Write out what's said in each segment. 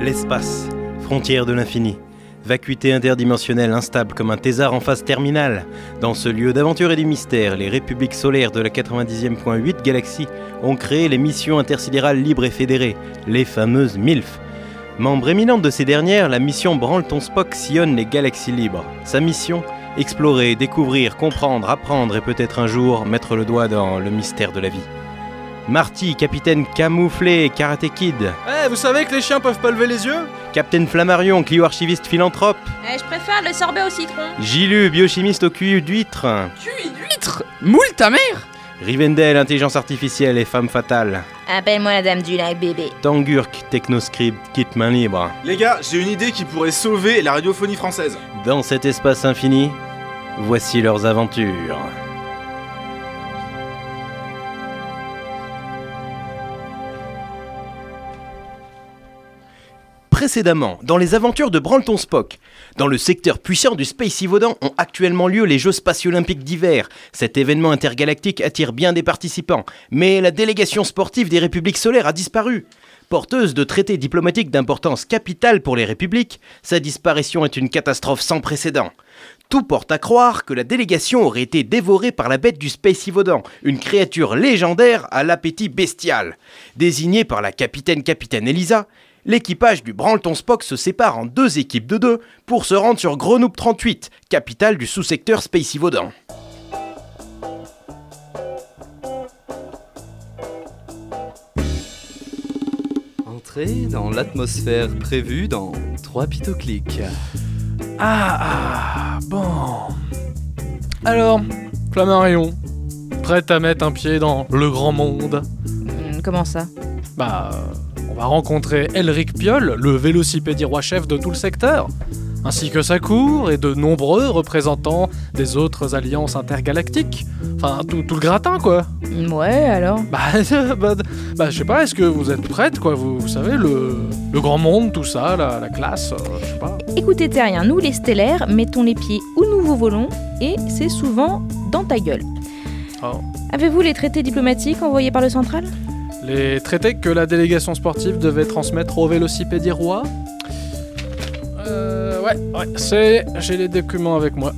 L'espace, frontière de l'infini. Vacuité interdimensionnelle instable comme un thésard en phase terminale. Dans ce lieu d'aventure et de mystère, les républiques solaires de la 90e.8 galaxie ont créé les missions intersidérales libres et fédérées, les fameuses MILF. Membre éminente de ces dernières, la mission Branleton Spock sillonne les galaxies libres. Sa mission Explorer, découvrir, comprendre, apprendre et peut-être un jour mettre le doigt dans le mystère de la vie. Marty, capitaine camouflé, karaté kid. Eh, vous savez que les chiens peuvent pas lever les yeux? Captain Flammarion, Clio archiviste philanthrope. Eh, je préfère le sorbet au citron. Gilu, biochimiste au cul d'huître. Cuit d'huître? Moule ta mère Rivendell, intelligence artificielle et femme fatale. Appelle-moi la dame du lac bébé. Tangurk, technoscript, kit main libre. Les gars, j'ai une idée qui pourrait sauver la radiophonie française. Dans cet espace infini, voici leurs aventures. Précédemment, dans les aventures de Branleton Spock, dans le secteur puissant du Space Yvaudan ont actuellement lieu les Jeux spatio-olympiques d'hiver. Cet événement intergalactique attire bien des participants, mais la délégation sportive des républiques solaires a disparu. Porteuse de traités diplomatiques d'importance capitale pour les républiques, sa disparition est une catastrophe sans précédent. Tout porte à croire que la délégation aurait été dévorée par la bête du Space Yvaudan, une créature légendaire à l'appétit bestial. Désignée par la capitaine capitaine Elisa, l'équipage du Branleton Spock se sépare en deux équipes de deux pour se rendre sur Grenoble 38, capitale du sous-secteur Space Yvaudan. Entrez dans l'atmosphère prévue dans 3 pitoclics. Ah, ah, bon. Alors, Flammarion, prête à mettre un pied dans le grand monde Hmm, comment ça? Bah, euh, on va rencontrer Elric Piolle, le vélocipédie roi-chef de tout le secteur, ainsi que sa cour et de nombreux représentants des autres alliances intergalactiques. Enfin, tout, tout le gratin, quoi. Ouais, alors? Bah, bah, bah, je sais pas, est-ce que vous êtes prête, quoi? Vous, vous savez, le, le grand monde, tout ça, la, la classe, euh, je sais pas. Écoutez, Terrien, nous les stellaires, mettons les pieds où nous vous volons, et c'est souvent dans ta gueule. Oh. Avez-vous les traités diplomatiques envoyés par le central? Les traités que la délégation sportive devait transmettre au vélocipédie roi Euh, ouais, ouais, c'est. J'ai les documents avec moi.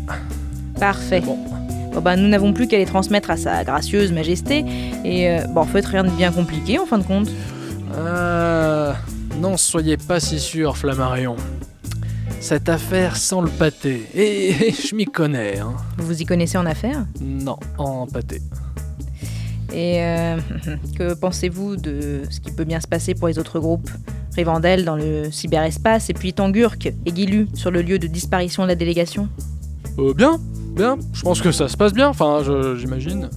Parfait. Bon. Bon, bah, nous n'avons plus qu'à les transmettre à sa gracieuse majesté, et euh, bon, en fait, rien de bien compliqué en fin de compte. Euh. Non, soyez pas si sûr, Flammarion. Cette affaire sent le pâté. Et, je m'y connais, hein. Vous vous y connaissez en affaires? Non, en pâté. Et euh, que pensez-vous de ce qui peut bien se passer pour les autres groupes? Rivendell dans le cyberespace, et puis Tangurk et Gilu sur le lieu de disparition de la délégation? Euh, bien, bien. Je pense que ça se passe bien, enfin, j'imagine.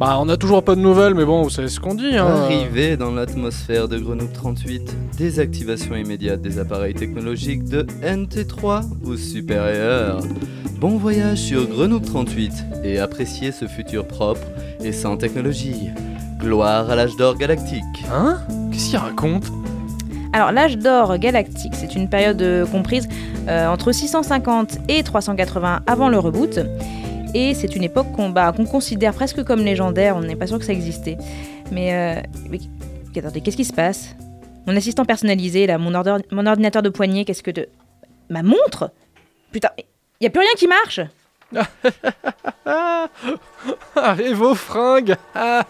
Bah, on a toujours pas de nouvelles, mais bon, vous savez ce qu'on dit, hein. Arrivé dans l'atmosphère de Grenoble 38, désactivation immédiate des appareils technologiques de NT3 ou supérieur. Bon voyage sur Grenoble 38 et appréciez ce futur propre et sans technologie. Gloire à l'âge d'or galactique. Hein? Qu'est-ce qu'il raconte? Alors, l'âge d'or galactique, c'est une période euh, comprise euh, entre 650 et 380 avant le reboot. Et c'est une époque qu'on bah, qu'on considère presque comme légendaire, on n'est pas sûr que ça existait. Mais, euh, attendez, qu'est-ce qui se passe? Mon assistant personnalisé, là, mon, ordinateur de poignet, qu'est-ce que de... Ma montre? Putain, il a plus rien qui marche! Ah, ah, vos fringues! Ah,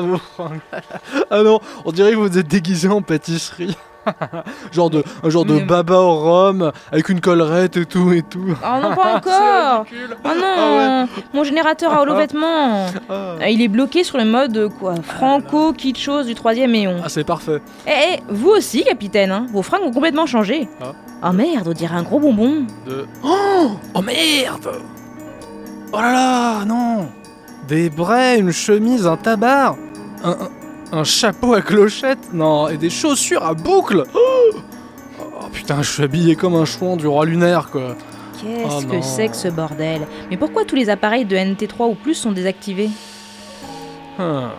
vos fringues! Ah non, on dirait que vous êtes déguisé en pâtisserie. genre de, un genre de Mais- baba au rhum, avec une collerette et tout et tout. Oh non, pas encore. Oh non Ah Mon générateur à holo-vêtements Ah. Ah, Il est bloqué sur le mode euh, quoi franco-kitschose du troisième éon. Ah, c'est parfait. Eh, eh, vous aussi, capitaine, hein, vos fringues ont complètement changé. Ah. Oh merde, on dirait un gros bonbon. De... Oh, oh merde Oh là là, non Des brais, une chemise, un tabard, un, un- un chapeau à clochette, non, et des chaussures à boucles oh, Oh, putain, je suis habillé comme un chouan du roi lunaire, quoi. Qu'est-ce Oh que c'est que ce bordel? Mais pourquoi tous les appareils de NT3 ou plus sont désactivés? Ah.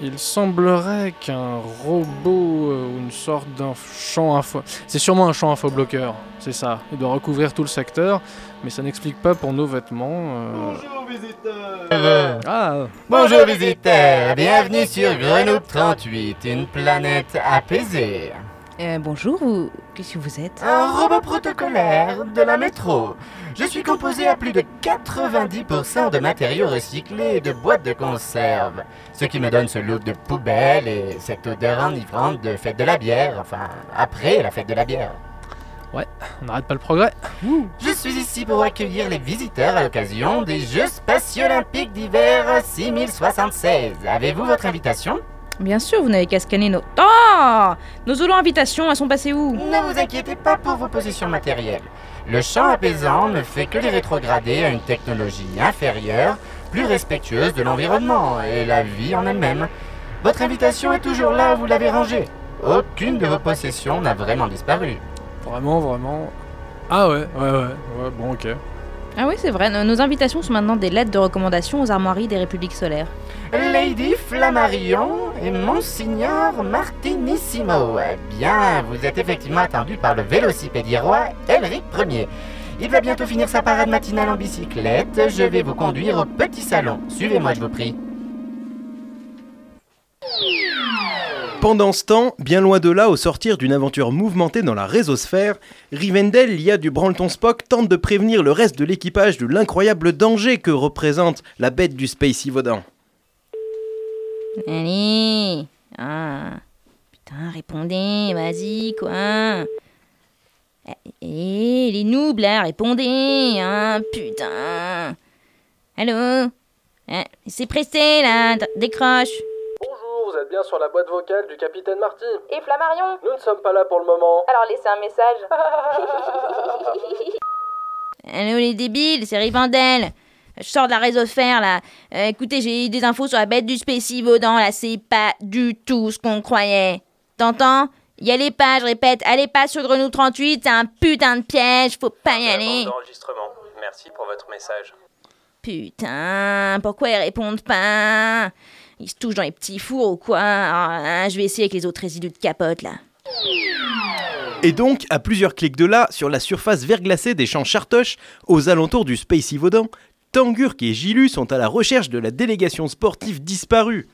Il semblerait qu'un robot euh, ou une sorte d'un champ info. C'est sûrement un champ infobloqueur, c'est ça. Il doit recouvrir tout le secteur, mais ça n'explique pas pour nos vêtements. euh. Bonjour visiteurs Ah, Bonjour visiteurs, bienvenue sur Grenoble 38, une planète apaisée. Euh, bonjour, qu'est-ce que vous êtes? Un robot protocolaire de la métro. Je suis composé à plus de 90% de matériaux recyclés et de boîtes de conserve. Ce qui me donne ce look de poubelle et cette odeur enivrante de fête de la bière, enfin, après la fête de la bière. on n'arrête pas le progrès. Je suis ici pour accueillir les visiteurs à l'occasion des Jeux spatiaux olympiques d'hiver 6076. Avez-vous votre invitation? Bien sûr, vous n'avez qu'à scanner nos... Oh Nos holo-invitations, elles sont passées où? Ne vous inquiétez pas pour vos possessions matérielles. Le champ apaisant ne fait que les rétrograder à une technologie inférieure, plus respectueuse de l'environnement et la vie en elle-même. Votre invitation est toujours là, vous l'avez rangée. Aucune de vos possessions n'a vraiment disparu. Vraiment, vraiment. Ah ouais, ouais, ouais. Ouais, bon, ok. Ah oui, c'est vrai, nos, nos invitations sont maintenant des lettres de recommandation aux armoiries des républiques solaires. Lady Flammarion et Monsignor Martinissimo. Eh bien, vous êtes effectivement attendu par le vélocipédier roi Elric Ier. Il va bientôt finir sa parade matinale en bicyclette. Je vais vous conduire au petit salon. Suivez-moi, je vous prie. Pendant ce temps, bien loin de là, au sortir d'une aventure mouvementée dans la résosphère, Rivendell, l'IA du Branleton Spock, tente de prévenir le reste de l'équipage de l'incroyable danger que représente la bête du Space Yvaudan. Allez. Ah. Putain, répondez, vas-y, quoi. Eh, les noobs, là, répondez, hein, putain. Allô. Hein, C'est pressé, là, d- décroche. Bonjour, vous êtes bien sur la boîte vocale du capitaine Marty. Et Flammarion. Nous ne sommes pas là pour le moment. Alors laissez un message. Allô, les débiles, c'est Rivendell je sors de la résosphère là. Euh, écoutez, j'ai eu des infos sur la bête du Spécivaudan là. C'est pas du tout ce qu'on croyait. T'entends? Y allez pas, je répète, allez pas sur Grenoble 38, c'est un putain de piège, faut pas y aller. d'enregistrement. Merci pour votre message. Putain, pourquoi ils répondent pas? Ils se touchent dans les petits fours ou quoi? Ah, hein, Je vais essayer avec les autres résidus de capote là. Et donc, à plusieurs clics de là, sur la surface verglacée des champs Chartoche, aux alentours du Space Yvaudan, Tangurk et Gilu sont à la recherche de la délégation sportive disparue.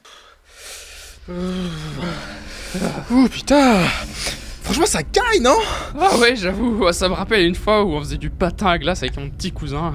Ouh putain Franchement ça caille non? Ah ouais, j'avoue, ça me rappelle une fois où on faisait du patin à glace avec mon petit cousin.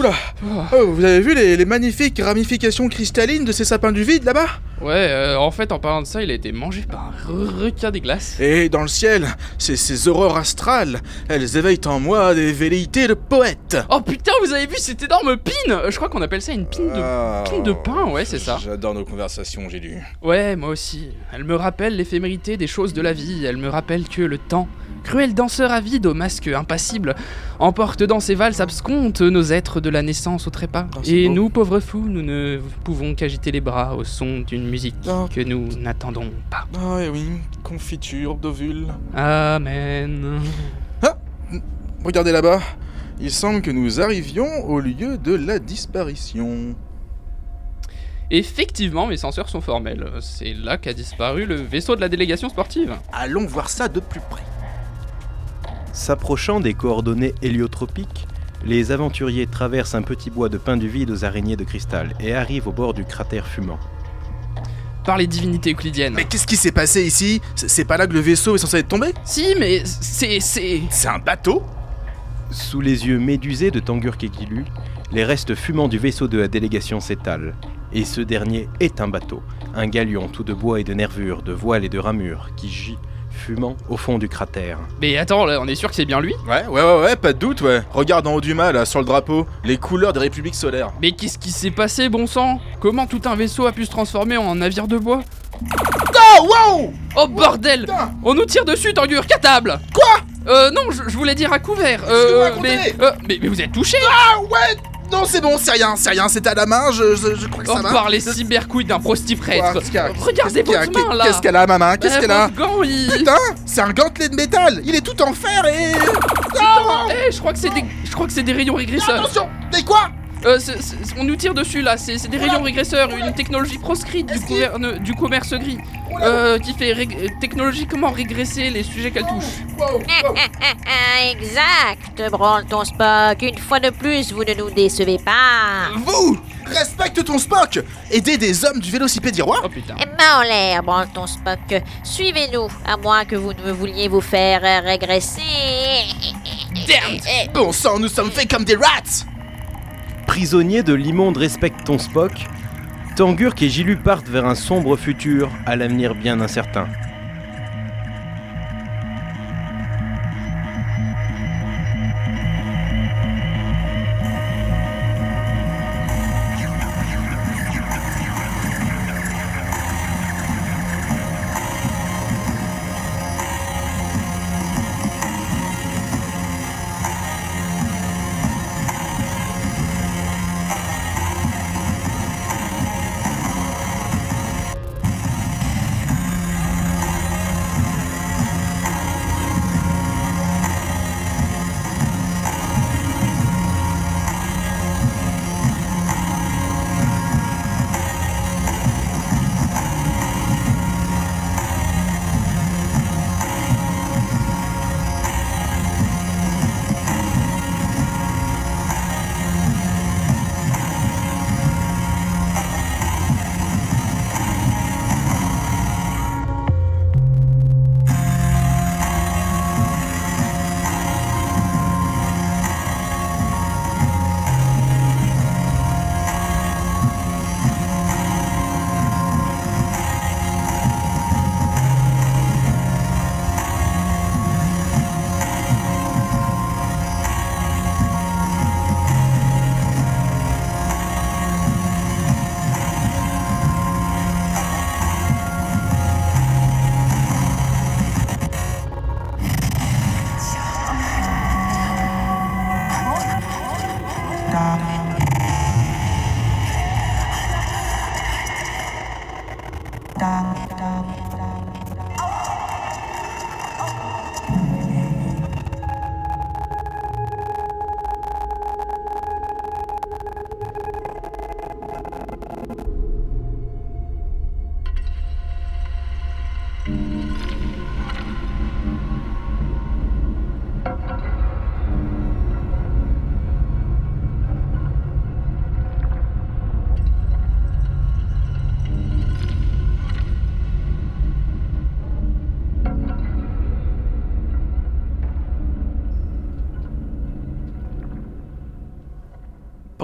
Oula Oh. Oh, vous avez vu les, les magnifiques ramifications cristallines de ces sapins du vide là-bas? Ouais, euh, en fait, en parlant de ça, il a été mangé par un re- requin des glaces. Et dans le ciel, ces, ces aurores astrales, elles éveillent en moi des velléités de poète Oh putain, vous avez vu cette énorme pine Je crois qu'on appelle ça une pine de... Ah. pine de pain, ouais, c'est ça. J'adore nos conversations, j'ai lu. Ouais, moi aussi. Elle me rappelle l'éphémérité des choses de la vie. Elle me rappelle que le temps, cruel danseur avide au masque impassible, emporte dans ses valses abscontes nos êtres de la naissance au trépas. Oh, c'est Et beau. nous, pauvres fous, nous ne pouvons qu'agiter les bras au son d'une musique Oh. que nous n'attendons pas. Ah oui, oui, confiture d'ovule. Amen. Regardez là-bas, il semble que nous arrivions au lieu de la disparition. Effectivement, mes senseurs sont formels. C'est là qu'a disparu le vaisseau de la délégation sportive. Allons voir ça de plus près. S'approchant des coordonnées héliotropiques, les aventuriers traversent un petit bois de pin du vide aux araignées de cristal et arrivent au bord du cratère fumant. Par les divinités euclidiennes. Mais qu'est-ce qui s'est passé ici? C'est pas là que le vaisseau est censé être tombé? Si, mais c'est... c'est... C'est un bateau? Sous les yeux médusés de Tangurk et Gilu, les restes fumants du vaisseau de la délégation s'étalent. Et ce dernier est un bateau, un galion tout de bois et de nervures, de voiles et de ramures, qui gît, fumant, au fond du cratère. Mais attends, là, on est sûr que c'est bien lui Ouais, ouais, ouais, ouais, pas de doute, ouais. Regarde en haut du mât, là, sur le drapeau, les couleurs des républiques solaires. Mais qu'est-ce qui s'est passé, bon sang? Comment tout un vaisseau a pu se transformer en navire de bois? Oh, wow Oh bordel Putain On nous tire dessus, Tangur, qu'à table Quoi? Euh, non, je, je voulais dire à couvert. Euh, mais, euh, mais, mais vous êtes touché Ah, ouais Non, c'est bon, c'est rien, c'est rien, c'est à la main, je, je, je crois que ça va. par les cybercouilles d'un a Regardez votre main, là Qu'est-ce qu'elle a, ma main Qu'est-ce Eh, qu'elle a votre gant, il... Putain C'est un gantelet de métal Il est tout en fer et... Eh, je crois que c'est des... Je crois que c'est des rayons régresseurs. Attention Mais quoi Euh, on nous tire dessus là, c'est des rayons régresseurs, une technologie proscrite du, gouverne- du commerce gris, euh, qui fait euh, technologiquement régresser les sujets qu'elle touche. exact, Branleton Spock. Une fois de plus, vous ne nous décevez pas. Vous Respecte ton Spock Aider des hommes du vélocipédie roi Oh putain. Main en l'air, Branleton Spock. Suivez-nous, à moins que vous ne vouliez vous faire euh, régresser. Bon sang, nous sommes faits comme des rats Prisonniers de l'immonde respecte ton Spock, Tangurk et Gilu partent vers un sombre futur à l'avenir bien incertain.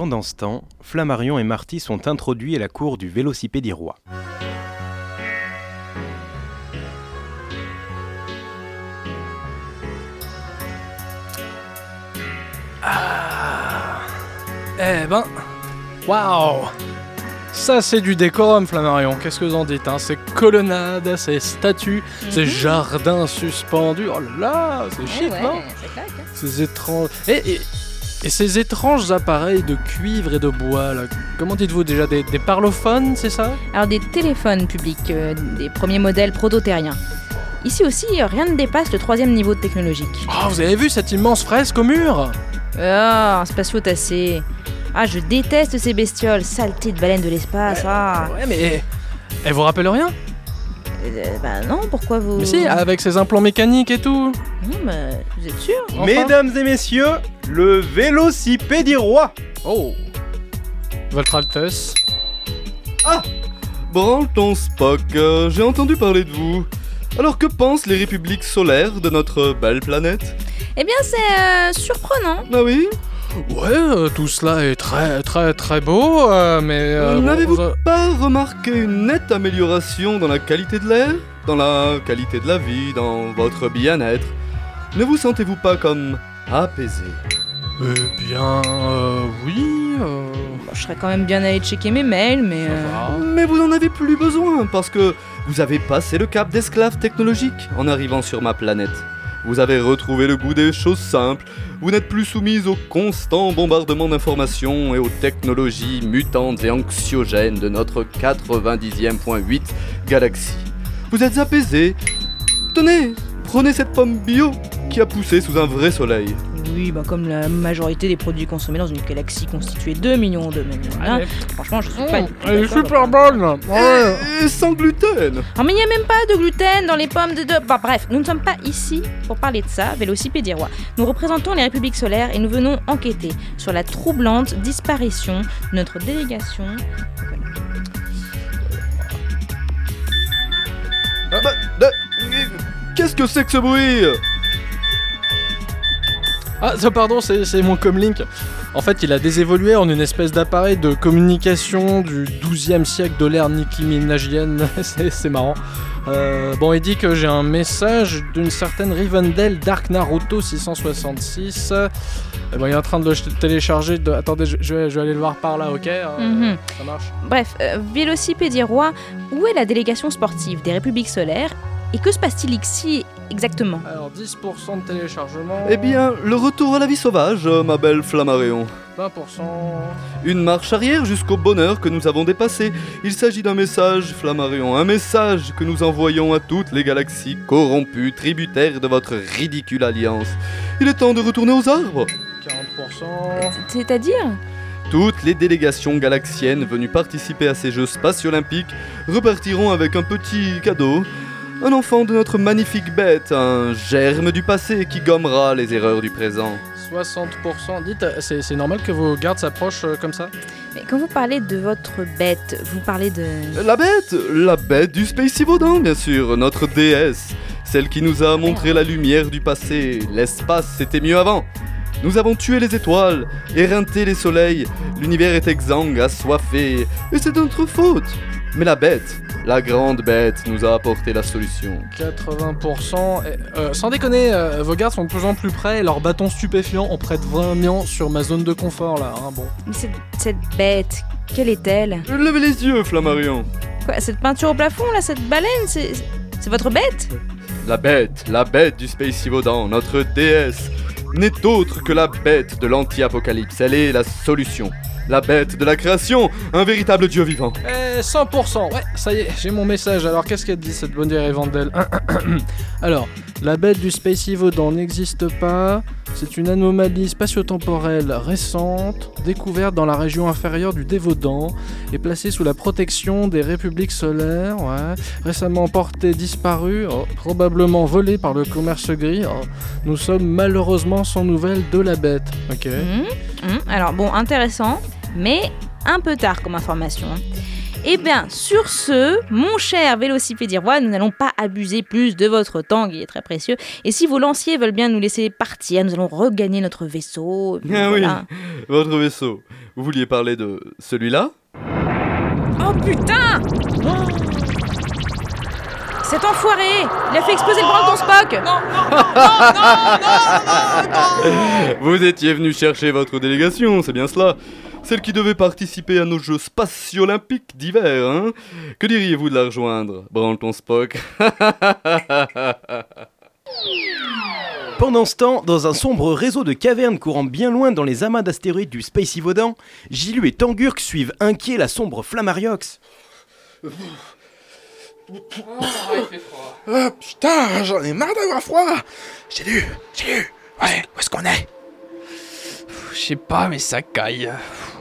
Pendant ce temps, Flammarion et Marty sont introduits à la cour du Vélocipédie roi. Eh ben, waouh Ça c'est du décorum, Flammarion. Qu'est-ce que vous en dites hein? Ces colonnades, ces statues, ces jardins suspendus. Oh là là, c'est chic, ouais, non? c'est hein. Ces étranges. Et, et- et ces étranges appareils de cuivre et de bois, là. Comment dites-vous déjà Des, des parlophones, c'est ça? Alors des téléphones publics, euh, des premiers modèles proto-terriens. Ici aussi, euh, rien ne dépasse le troisième niveau de technologique. Oh, vous avez vu cette immense fresque au mur? Ah, un spatio-tassé. Ah, je déteste ces bestioles, saleté de baleines de l'espace. Ah, Ouais, mais. Elle vous rappelle rien? Bah non, pourquoi vous. Mais si, avec ses implants mécaniques et tout. Non, bah, vous êtes sûr Enfin. Mesdames et messieurs, le Vélocipédie roi Oh Votre Altesse. Branleton Spock, euh, j'ai entendu parler de vous. Alors que pensent les républiques solaires de notre belle planète? Eh bien, c'est euh, surprenant. Ah oui? Ouais, euh, tout cela est très très très beau, euh, mais... euh, bon, N'avez-vous ça- pas remarqué une nette amélioration dans la qualité de l'air, dans la qualité de la vie, dans votre bien-être? Ne vous sentez-vous pas comme apaisé? Eh bien, euh, oui... euh, Bon, je serais quand même bien allé checker mes mails, mais. ça euh, va. Mais vous n'en avez plus besoin parce que vous avez passé le cap d'esclave technologique en arrivant sur ma planète. Vous avez retrouvé le goût des choses simples. Vous n'êtes plus soumise au constant bombardement d'informations et aux technologies mutantes et anxiogènes de notre 90e.8 galaxie. Vous êtes apaisé. Tenez, prenez cette pomme bio qui a poussé sous un vrai soleil. Oui, bah comme la majorité des produits consommés dans une galaxie constituée de millions de hein. Franchement, je suis pas. du tout Elle est super bonne Ouais. Et sans gluten Oh, mais il n'y a même pas de gluten dans les pommes de... de- Bah, bref, nous ne sommes pas ici pour parler de ça, Vélocipédirois. Nous représentons les républiques solaires et nous venons enquêter sur la troublante disparition de notre délégation. Ah bah, bah, Qu'est-ce que c'est que ce bruit? Ah, ça, pardon, c'est c'est mon comlink. En fait, il a désévolué en une espèce d'appareil de communication du 12e siècle de l'ère Nicki Minajienne. c'est marrant. Euh, bon, il dit que j'ai un message d'une certaine Rivendell Dark Naruto 666. Eh ben, il est en train de le ch- télécharger. De... Attendez, je, je vais, je vais aller le voir par là, ok? Euh, Mhm. Ça marche. Bref, euh, Vélocipédirois, où est la délégation sportive des républiques solaires et que se passe-t-il ici exactement Alors, 10% de téléchargement. Eh bien, le retour à la vie sauvage, euh, ma belle Flammarion. 20%. Une marche arrière jusqu'au bonheur que nous avons dépassé. Il s'agit d'un message, Flammarion, un message que nous envoyons à toutes les galaxies corrompues, tributaires de votre ridicule alliance. Il est temps de retourner aux arbres. 40%. C'est-à-dire? Toutes les délégations galaxiennes venues participer à ces Jeux spatio-olympiques repartiront avec un petit cadeau. Un enfant de notre magnifique bête, un germe du passé qui gommera les erreurs du présent. 60%. Dites, c'est c'est normal que vos gardes s'approchent euh, comme ça? Mais quand vous parlez de votre bête, vous parlez de... La bête La bête du Space Vaudan, bien sûr, notre déesse. Celle qui nous a montré la lumière du passé. L'espace, c'était mieux avant. Nous avons tué les étoiles, éreinté les soleils. L'univers est exsangue, assoiffé. Et c'est de notre faute. Mais la bête, la grande bête, nous a apporté la solution. 80%. Et, euh, sans déconner, euh, vos gardes sont de plus en plus près et leurs bâtons stupéfiants en prêtent vraiment sur ma zone de confort là. hein, bon. Mais cette, cette bête, quelle est-elle? Levez les yeux, Flammarion. Quoi, cette peinture au plafond là, cette baleine, c'est... C'est votre bête? La bête, la bête du Space Vaudan, notre déesse, n'est autre que la bête de l'anti-apocalypse. Elle est la solution. La bête de la création, un véritable dieu vivant. Eh, 100% Ouais, ça y est, j'ai mon message. Alors, qu'est-ce qu'elle dit cette bonne vieille Vandel Alors, la bête du Space Vaudan n'existe pas. C'est une anomalie spatio-temporelle récente, découverte dans la région inférieure du Dévodan et placée sous la protection des républiques solaires. Récemment portée disparue, oh, probablement volée par le commerce gris. Oh, nous sommes malheureusement sans nouvelles de la bête. Ok. Mhm, mhm. Alors bon, intéressant, mais un peu tard comme information. Eh bien, sur ce, mon cher Vélocipédirois, nous n'allons pas abuser plus de votre temps, qui est très précieux. Et si vos lanciers veulent bien nous laisser partir, nous allons regagner notre vaisseau. Ah oui, votre vaisseau. Vous vouliez parler de celui-là Oh putain Cet enfoiré Il a fait exploser le Brandon Spock Vous étiez venu chercher votre délégation, c'est bien cela Celle qui devait participer à nos Jeux spatio-olympiques d'hiver, hein. Que diriez-vous de la rejoindre, Branton Spock? Pendant ce temps, dans un sombre réseau de cavernes courant bien loin dans les amas d'astéroïdes du Space Vaudan, Gilu et Tangurk suivent inquiets la sombre Flammariox. Ah putain, j'en ai marre d'avoir froid. J'ai lu, j'ai lu. Ouais, où est-ce qu'on est? Je sais pas, mais ça caille.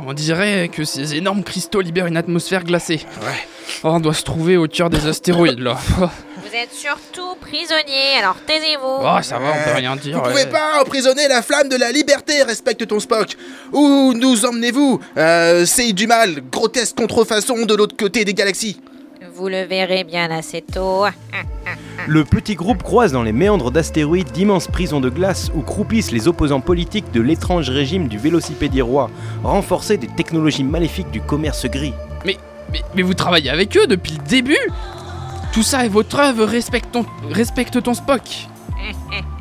On dirait que ces énormes cristaux libèrent une atmosphère glacée. Ouais. Oh, on doit se trouver au cœur des astéroïdes là. Vous êtes surtout prisonnier, alors taisez-vous. Oh, ça va, on peut rien dire. Vous ouais. pouvez pas emprisonner la flamme de la liberté, respecte ton Spock Où nous emmenez-vous euh, C'est du mal, grotesque contrefaçon de l'autre côté des galaxies Vous le verrez bien assez tôt. Le petit groupe croise dans les méandres d'astéroïdes d'immenses prisons de glace où croupissent les opposants politiques de l'étrange régime du vélocipédier-roi, renforcé des technologies maléfiques du commerce gris. Mais, mais vous travaillez avec eux depuis le début Tout ça est votre œuvre, respecte ton, respecte ton Spock.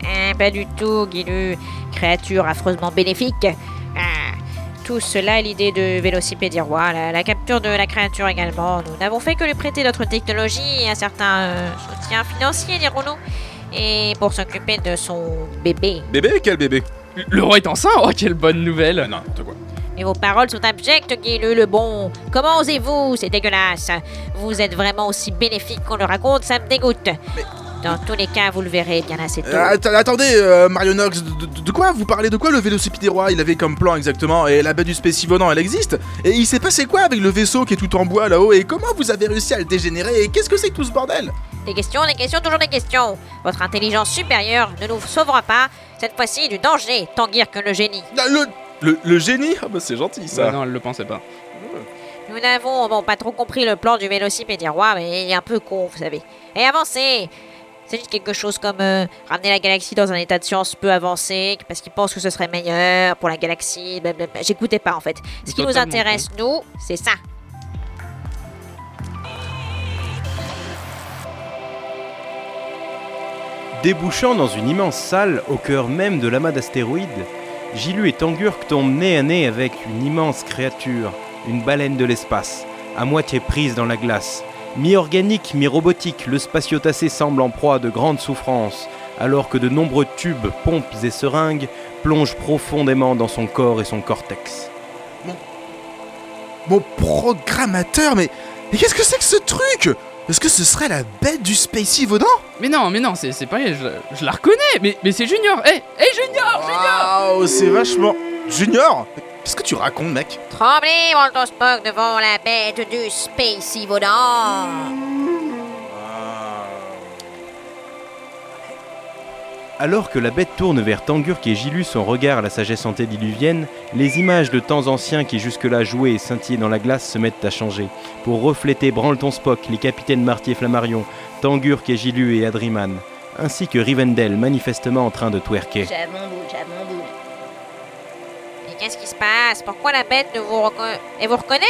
Eh, pas du tout, Guilu. Créature affreusement bénéfique. Ah, tout cela est l'idée de Vélocipédirois, la, la capture de la créature également. Nous n'avons fait que lui prêter notre technologie et un certain euh, soutien financier, dirons-nous. Et pour s'occuper de son bébé. Bébé Quel bébé? Le roi est enceint Oh, quelle bonne nouvelle Non, n'importe quoi. Et vos paroles sont abjectes, Guilu le bon. Comment osez-vous? C'est dégueulasse. Vous êtes vraiment aussi bénéfique qu'on le raconte, ça me dégoûte. Dans tous les cas, vous le verrez bien assez tôt. Euh, att- attendez, euh, Marionox, de, de- de quoi vous parlez de quoi le vélocipède des rois Il avait comme plan exactement Et la baie du Spécivodant, elle existe Et il s'est passé quoi avec le vaisseau qui est tout en bois là-haut? Et comment vous avez réussi à le dégénérer? Et qu'est-ce que c'est que tout ce bordel? Des questions, des questions, toujours des questions. Votre intelligence supérieure ne nous sauvera pas, cette fois-ci du danger, tant guère que le génie. Ah, le, le, le génie? Ah bah c'est gentil ça non, elle le pensait pas. Nous n'avons bon, pas trop compris le plan du vélocipède des rois, mais il est un peu con, vous savez. Et avancez C'est juste quelque chose comme euh, ramener la galaxie dans un état de science peu avancé, parce qu'ils pensent que ce serait meilleur pour la galaxie, blablabla. J'écoutais pas en fait. Ce qui nous intéresse, nous, c'est ça. Débouchant dans une immense salle au cœur même de l'amas d'astéroïdes, Gilu et Tangurk tombent nez à nez avec une immense créature, une baleine de l'espace, à moitié prise dans la glace. Mi-organique, mi-robotique, le spatiotacé semble en proie à de grandes souffrances, alors que de nombreux tubes, pompes et seringues plongent profondément dans son corps et son cortex. Mon programmateur, mais, mais qu'est-ce que c'est que ce truc? Est-ce que ce serait la bête du Spacey Vaudan Mais non, mais non, c'est pas je, je la reconnais, mais, mais c'est Junior. Eh, hey, Junior! Waouh, c'est vachement... Junior Qu'est-ce que tu racontes, mec? Tremblez, Walter Spock, devant la bête du Spacey Volant Alors que la bête tourne vers Tangurk et Gilu son regard à la sagesse antédiluvienne, les images de temps anciens qui jusque-là jouaient et scintillaient dans la glace se mettent à changer, pour refléter Branleton Spock, les capitaines Marty et Flammarion, Tangurk et Gilu et Adriman, ainsi que Rivendell manifestement en train de twerker. Se passe? Pourquoi la bête ne vous reconnaît Et vous reconnaît?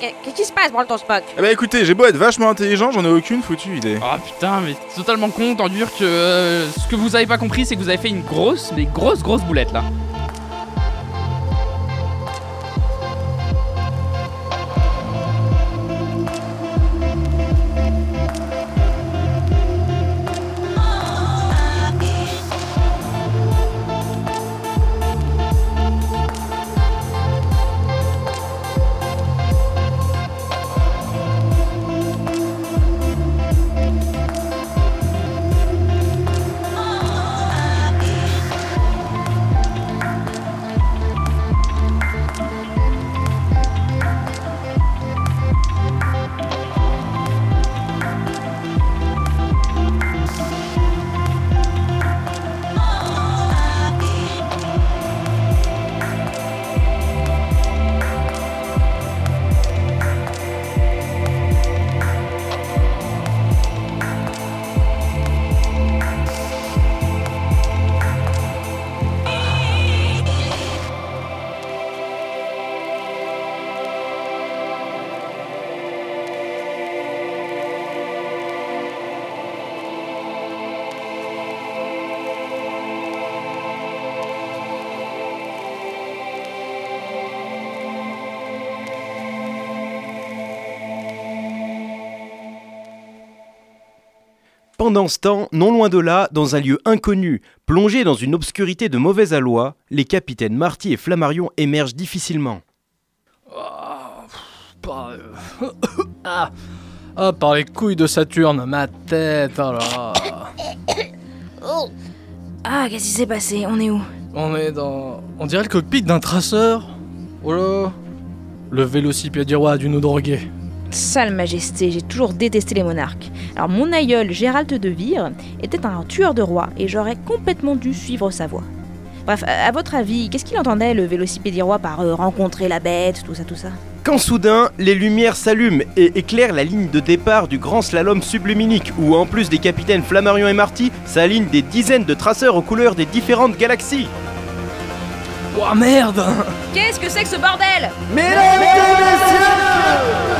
Qu'est-ce qui se passe, Branleton Spock? Eh bah écoutez, j'ai beau être vachement intelligent, j'en ai aucune foutue idée. Ah putain, mais totalement con, tant dur que euh, ce que vous avez pas compris, c'est que vous avez fait une grosse, mais grosse, grosse boulette là. Pendant ce temps, non loin de là, dans un lieu inconnu, plongé dans une obscurité de mauvais aloi, les capitaines Marty et Flammarion émergent difficilement. Par, euh, ah. Ah, par les couilles de Saturne, ma tête, oh là. Ah, qu'est-ce qui s'est passé? On est où? On est dans. On dirait le cockpit d'un traceur. Oh là. Le vélocipède du roi Sale majesté, j'ai toujours détesté les monarques. Alors mon aïeul Gérald de Vire était un tueur de rois et j'aurais complètement dû suivre sa voie. Bref, à à votre avis, qu'est-ce qu'il entendait le vélocipédie roi par euh, rencontrer la bête, tout ça, tout ça? Quand soudain, les lumières s'allument et éclairent la ligne de départ du grand slalom subluminique, où en plus des capitaines Flammarion et Marty, s'alignent des dizaines de traceurs aux couleurs des différentes galaxies. Oh merde Qu'est-ce que c'est que ce bordel? Mesdames et messieurs,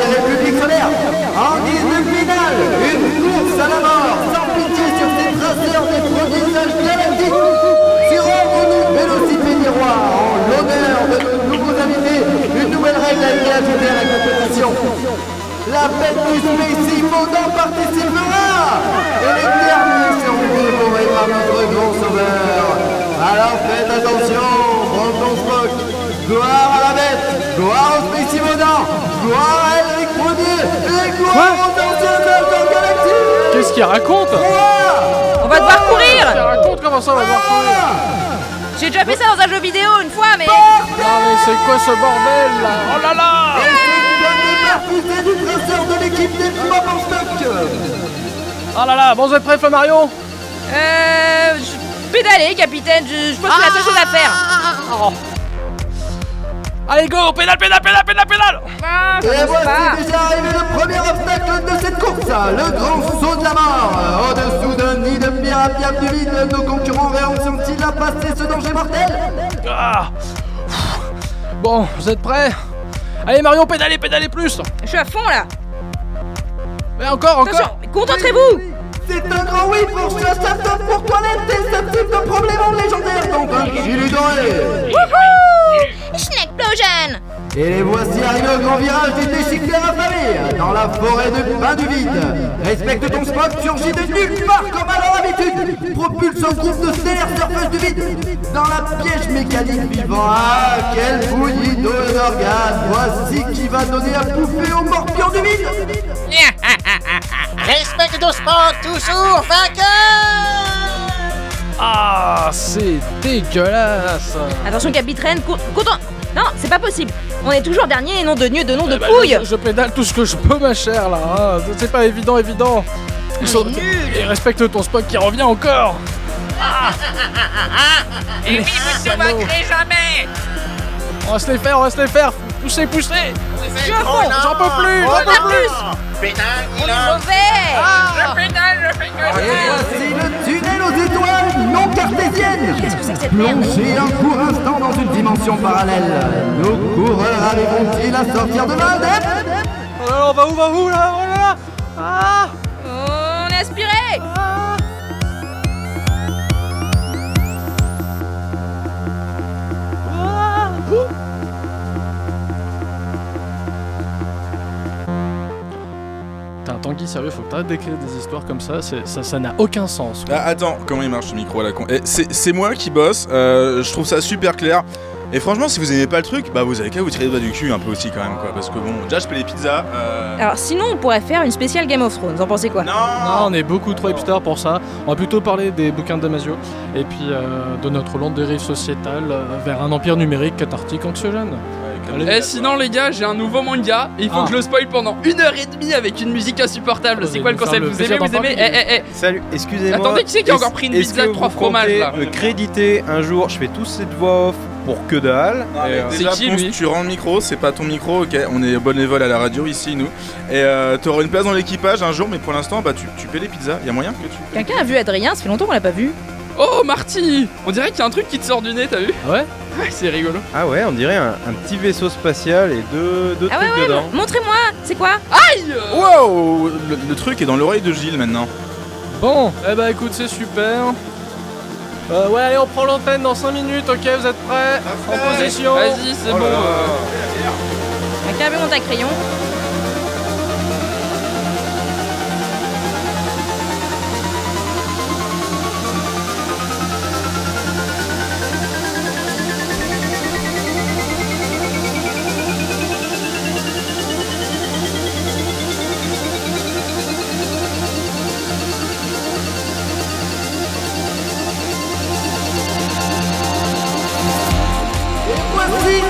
la bête du Space Immodant participera. Et les derniers seront dévorés par notre grand sauveur. Alors faites attention, Brandon Spock Gloire à la bête Gloire au Space Immodant Gloire à Elric Premier Et gloire aux anciens Dalton Galactic Qu'est-ce qu'il raconte On va devoir Qu'est-ce qu'il courir raconte Comment ça, on va devoir courir J'ai déjà fait ça dans un jeu vidéo une fois, mais... Non mais c'est quoi ce bordel là? Oh là là Dernière du traceur de l'équipe des Mobs en stock Oh là là Bon, vous êtes prêts, Flammarion Euh... je- Pédaler, capitaine, je, je pense que c'est la seule chose à faire. Oh. Allez, go Pédale, pédale, pédale, pédale, pédale Ah, Et voici déjà arrivé le premier obstacle de cette course, le grand saut de la mort. Au-dessous d'un nid de pierre du vide, nos concurrents réussiront-ils à passer ce danger mortel? Ah. Bon, vous êtes prêts? Allez, Marion, pédalez, pédalez plus Je suis à fond là. Mais encore, encore Attention, concentrez-vous. C'est un grand oui pour Chassaton pour toilette et ce type de problème légendaire dans un gilet doré. Schneckplosion Et les voici arrivés au grand virage du déchiqueteur affamé, dans la forêt de pain du vide. Respecte ton spot, surgit de nulle part comme à leur habitude. Propulse un groupe de stellaires surfeuses du vide, dans la piège mécanique vivant. Ah, quelle bouillie d'organes. Voici qui va donner à bouffer aux morpions du vide. Respect de sport, toujours vainqueur Ah, c'est dégueulasse Attention, capitaine, co- content. Non, c'est pas possible. On est toujours dernier et nom de Dieu de nom de ben, couille. je, je pédale tout ce que je peux, ma chère, là hein. C'est pas évident, évident. Ils sont... Et respecte ton spot qui revient encore. Et oui, vous ne vaincrez jamais. On va se les faire, on va se les faire. Poussez, poussez. Je suis à fond. J'en peux plus, j'en peux plus. Pédale, il est mauvais. Je pédale, je fais que voici le étoiles non cartésiennes. Plongez un court instant dans une dimension parallèle. Nos coureurs arriveront-ils à sortir de l'indep Oh là là, on va où, va où, là Oh là là? Ah Tanguy, sérieux, faut que t'arrêtes d'écrire des histoires comme ça, ça ça n'a aucun sens. quoi. Ah, attends, comment il marche ce micro à la con? Eh, C'est moi qui bosse, euh, je trouve ça super clair. Et franchement, si vous aimez pas le truc, bah vous avez qu'à vous tirer les doigts du cul un peu aussi quand même, quoi. Parce que bon, déjà je paie les pizzas. euh, Alors sinon, on pourrait faire une spéciale Game of Thrones. Vous en pensez quoi? Non Non, on est beaucoup trop hipster pour ça. On va plutôt parler des bouquins de Damasio et puis euh, de notre longue dérive sociétale euh, vers un empire numérique cathartique anxiogène. Allez. Eh sinon les gars, j'ai un nouveau manga et il faut Ah. que je le spoil pendant une heure et demie avec une musique insupportable. C'est quoi le concept Vous aimez, vous aimez. Eh eh eh Salut, excusez-moi. Attendez, qui c'est qui a encore pris une pizza trois vous fromages, comptez là Me créditer un jour, je fais tous cette voix off pour que dalle. Et, euh, déjà, C'est qui, lui tu rends le micro, c'est pas ton micro, ok On est bénévole à la radio ici, nous. Et euh, t'auras une place dans l'équipage un jour, mais pour l'instant, bah tu, tu paies les pizzas. Y a moyen que tu. Quelqu'un a vu Adrien Ça fait longtemps qu'on l'a pas vu. Oh Marty On dirait qu'il y a un truc qui te sort du nez, t'as vu Ah Ouais, c'est rigolo. Ah ouais, on dirait un, un petit vaisseau spatial et deux, deux Ah ouais, trucs ouais, dedans. mon- montrez-moi. C'est quoi? Aïe Wow le, le truc est dans l'oreille de Gilles maintenant. Bon, eh bah écoute, c'est super. Euh, ouais, allez, on prend l'antenne dans 5 minutes, ok, vous êtes prêts? En position Vas-y, c'est Oh bon. euh. Vu mon taille crayon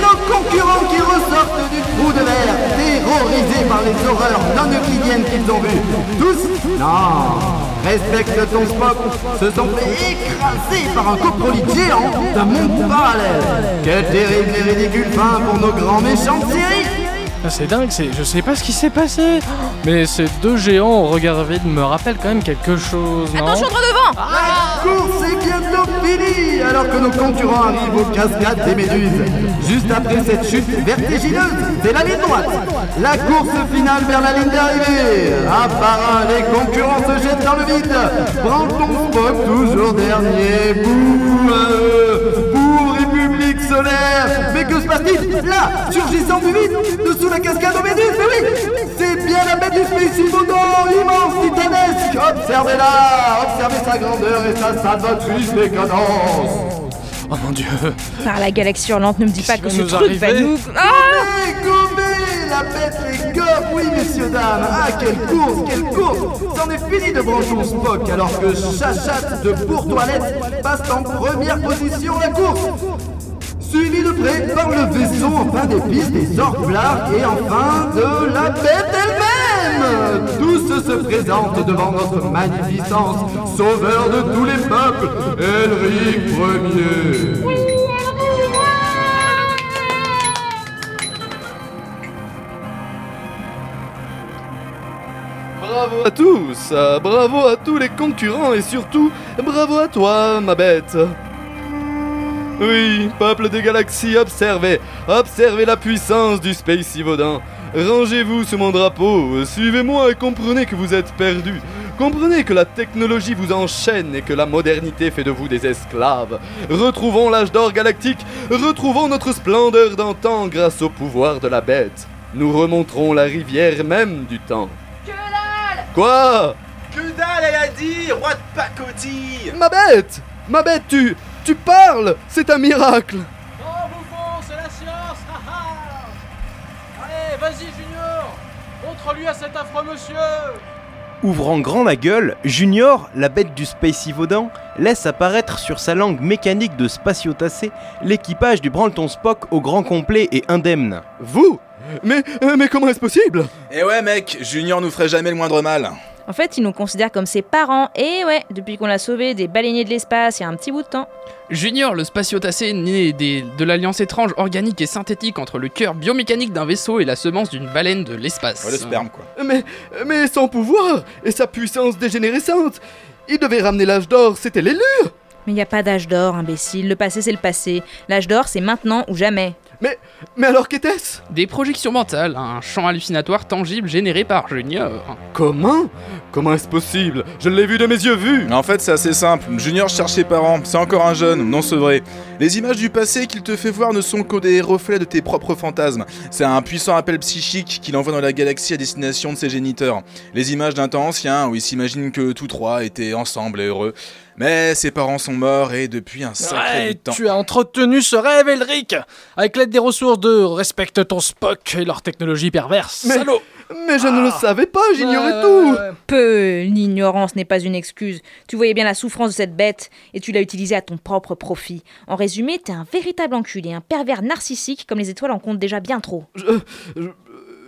Nos concurrents qui ressortent du trou de verre, terrorisés par les horreurs non euclidiennes qu'ils ont vues. Tous Non Respecte ton spot, se sont fait écraser par un coprolite géant d'un monde parallèle. Quelle terrible et ridicule fin pour nos grands méchants de série Ah, C'est dingue, c'est... je sais pas ce qui s'est passé. Mais ces deux géants au regard vide me rappellent quand même quelque chose, non Attention, droit devant La course est bientôt finie alors que nos concurrents arrivent aux cascades des méduses. Juste après cette chute vertigineuse, c'est la ligne droite. La course finale vers la ligne d'arrivée. Un par un, les concurrents se jettent dans le vide. Prends ton spot toujours dernier. Bouh, euh, bouh, Mais que se passe-t-il Là, surgissant du vide, dessous la cascade aux méduses, mais oui C'est bien la bête du spécivodon, immense, titanesque. Observez-la Observez sa grandeur et sa salvatrice décadence. Oh mon dieu. Par la galaxie hurlante, ne me dis pas que ce truc va nous. Ah La bête les gomme, oui messieurs dames. Ah quelle course, quelle course. C'en est fini de Branchon Spock alors que Chachat de Pour Toilette passe en première position la course Suivi de près par le vaisseau en fin des pistes des Orgblars et enfin de la bête elle-même. Tous se présentent devant notre magnificence, sauveur de tous les peuples, Elric Ier. Bravo à tous, bravo à tous les concurrents et surtout, bravo à toi, ma bête. Oui, peuple des galaxies, observez, observez la puissance du Space Yvaudin. Rangez-vous sous mon drapeau, suivez-moi et comprenez que vous êtes perdus. Comprenez que la technologie vous enchaîne et que la modernité fait de vous des esclaves. Retrouvons l'âge d'or galactique, retrouvons notre splendeur d'antan grâce au pouvoir de la bête. Nous remonterons la rivière même du temps. Quoi? Que dalle, elle a dit Roi de pacotille Ma bête Ma bête, tu... Tu parles C'est un miracle. Oh bouffon, c'est la science Allez, vas-y Junior. Montre-lui à cet affreux monsieur. Ouvrant grand la gueule, Junior, la bête du Space Yvaudin, laisse apparaître sur sa langue mécanique de spatiotacé l'équipage du Branleton Spock au grand complet et indemne. Vous? Mais... euh, mais comment est-ce possible? Eh ouais mec, Junior nous ferait jamais le moindre mal. En fait, il nous considère comme ses parents, et ouais, depuis qu'on l'a sauvé des baleiniers de l'espace il y a un petit bout de temps. Junior, le spatiotacé né des- de l'alliance étrange organique et synthétique entre le cœur biomécanique d'un vaisseau et la semence d'une baleine de l'espace. Ouais, le sperme quoi. Mais... Mais son pouvoir et sa puissance dégénérescente Il devait ramener l'âge d'or, c'était l'élu Mais il n'y a pas d'âge d'or, imbécile. Le passé, c'est le passé. L'âge d'or, c'est maintenant ou jamais. Mais... Mais alors qu'était-ce? Des projections mentales, un champ hallucinatoire tangible généré par Junior. Comment? Comment est-ce possible? Je l'ai vu de mes yeux vus En fait, c'est assez simple. Junior cherche ses parents, c'est encore un jeune, non sevré. Les images du passé qu'il te fait voir ne sont que des reflets de tes propres fantasmes. C'est un puissant appel psychique qu'il envoie dans la galaxie à destination de ses géniteurs. Les images d'un temps ancien où il s'imagine que tous trois étaient ensemble et heureux. Mais ses parents sont morts et depuis un sacré Ouais, temps. tu as entretenu ce rêve, Elric Avec l'aide des ressources de Respecte ton Spock et leur technologie perverse. Mais- Salaud Mais je ne le savais pas, j'ignorais Ouais, tout ouais, ouais. Peu, l'ignorance n'est pas une excuse. Tu voyais bien la souffrance de cette bête et tu l'as utilisée à ton propre profit. En résumé, t'es un véritable enculé, un pervers narcissique comme les étoiles en comptent déjà bien trop.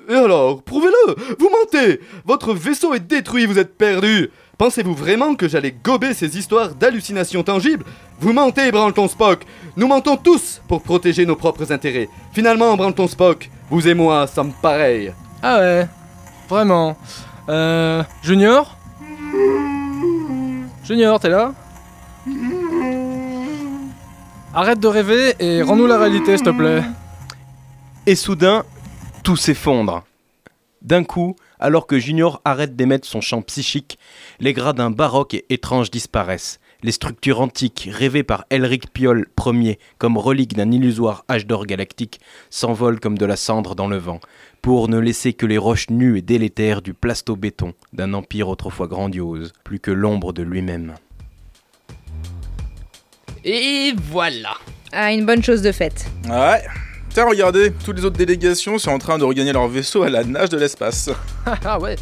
Et alors, prouvez-le Vous mentez Votre vaisseau est détruit, vous êtes perdu Pensez-vous vraiment que j'allais gober ces histoires d'hallucinations tangibles? Vous mentez, Branleton Spock Nous mentons tous pour protéger nos propres intérêts. Finalement, Branleton Spock, vous et moi sommes pareils. Ah ouais, vraiment. Euh. Junior? Junior, t'es là? Arrête de rêver et rends-nous la réalité, s'il te plaît. Et soudain, tout s'effondre. D'un coup, alors que Junior arrête d'émettre son chant psychique, les gradins baroques et étranges disparaissent. Les structures antiques, rêvées par Elric Piol Ier comme reliques d'un illusoire âge d'or galactique, s'envolent comme de la cendre dans le vent, pour ne laisser que les roches nues et délétères du plasto-béton d'un empire autrefois grandiose, plus que l'ombre de lui-même. Et voilà. Ah, une bonne chose de faite. Ouais. Tiens, regardez, toutes les autres délégations sont en train de regagner leur vaisseau à la nage de l'espace. Ah ouais,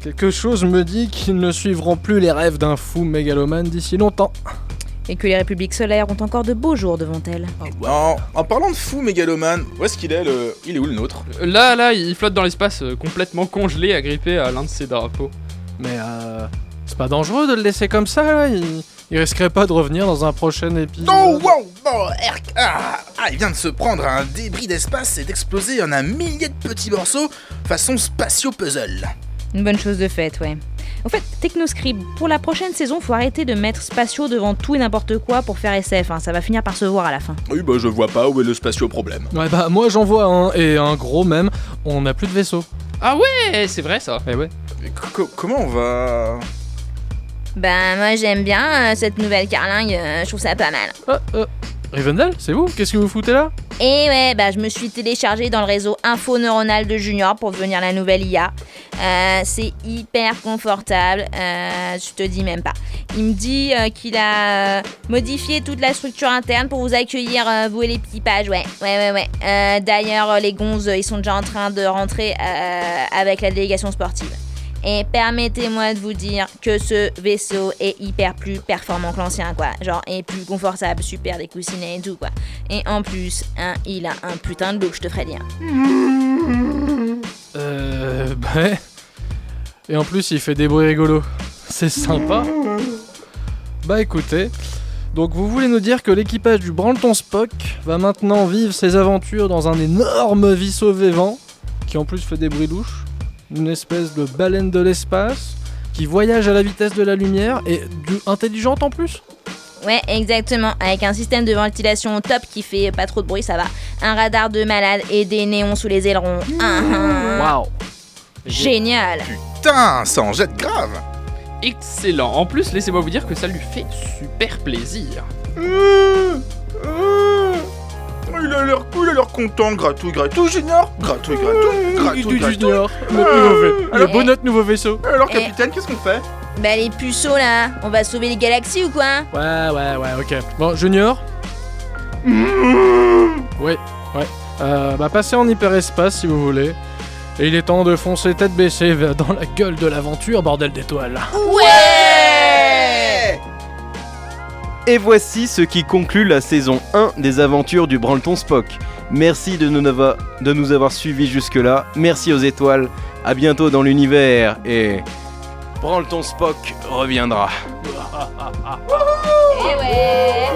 quelque chose me dit qu'ils ne suivront plus les rêves d'un fou mégalomane d'ici longtemps. Et que les républiques solaires ont encore de beaux jours devant elles. En, en parlant de fou mégalomane, où est-ce qu'il est le. Il est où le nôtre? Là, là, il flotte dans l'espace, euh, complètement congelé, agrippé à l'un de ses drapeaux. Mais euh. C'est pas dangereux de le laisser comme ça, là il... il risquerait pas de revenir dans un prochain épisode. Oh wow Oh, Herc ah, ah, il vient de se prendre un débris d'espace et d'exploser en un millier de petits morceaux façon spatio-puzzle. Une bonne chose de faite, ouais. En fait, Technoscribe, pour la prochaine saison, faut arrêter de mettre spatio devant tout et n'importe quoi pour faire SF, hein. ça va finir par se voir à la fin. Oui, bah je vois pas où est le spatio-problème. Ouais bah moi j'en vois un, et un gros même, on n'a plus de vaisseau. Ah ouais, c'est vrai ça. Eh ouais. Mais co- comment on va. Ben, moi j'aime bien euh, cette nouvelle carlingue, euh, je trouve ça pas mal. Ah, euh, Rivendell, c'est vous? Qu'est-ce que vous foutez là? Et ouais, bah je me suis téléchargé dans le réseau Info Neuronal de Junior pour devenir la nouvelle IA. Euh, c'est hyper confortable, euh, je te dis même pas. Il me dit euh, qu'il a euh, modifié toute la structure interne pour vous accueillir, euh, vous et l'équipage, ouais, ouais, ouais, ouais. Euh, D'ailleurs, euh, les gonzes, ils sont déjà en train de rentrer euh, avec la délégation sportive. Et permettez-moi de vous dire que ce vaisseau est hyper plus performant que l'ancien, quoi. Genre, et plus confortable, super des coussinets et tout, quoi. Et en plus, hein, il a un putain de look, je te ferais dire. Euh. Ouais. Et en plus, il fait des bruits rigolos. C'est sympa. Bah écoutez. Donc vous voulez nous dire que l'équipage du Branleton Spock va maintenant vivre ses aventures dans un énorme vaisseau vivant qui en plus fait des bruits louches, une espèce de baleine de l'espace qui voyage à la vitesse de la lumière et du intelligente en plus Ouais, exactement. Avec un système de ventilation au top qui fait pas trop de bruit, ça va. Un radar de malade et des néons sous les ailerons. Ah, ah. Waouh Génial. Putain, ça en jette grave Excellent. En plus, laissez-moi vous dire que ça lui fait super plaisir. Il l'air cool, a l'air content, gratouille, gratouille, Junior Gratouille, gratouille, gratouille, Du gratouille. Junior, nouveau le alors- beau notre nouveau vaisseau. Alors, Eh. capitaine, qu'est-ce qu'on fait? Bah les puceaux là, on va sauver les galaxies ou quoi? Ouais, ouais, ouais, ok. Bon, Junior? Ouais, ouais. Euh, bah, passez en hyperespace si vous voulez. Et il est temps de foncer tête baissée dans la gueule de l'aventure, bordel d'étoiles. Ouais Et voici ce qui conclut la saison 1 des aventures du Branleton Spock. Merci de nous avoir, suivis jusque-là. Merci aux étoiles. À bientôt dans l'univers et Branleton Spock reviendra. Eh ouais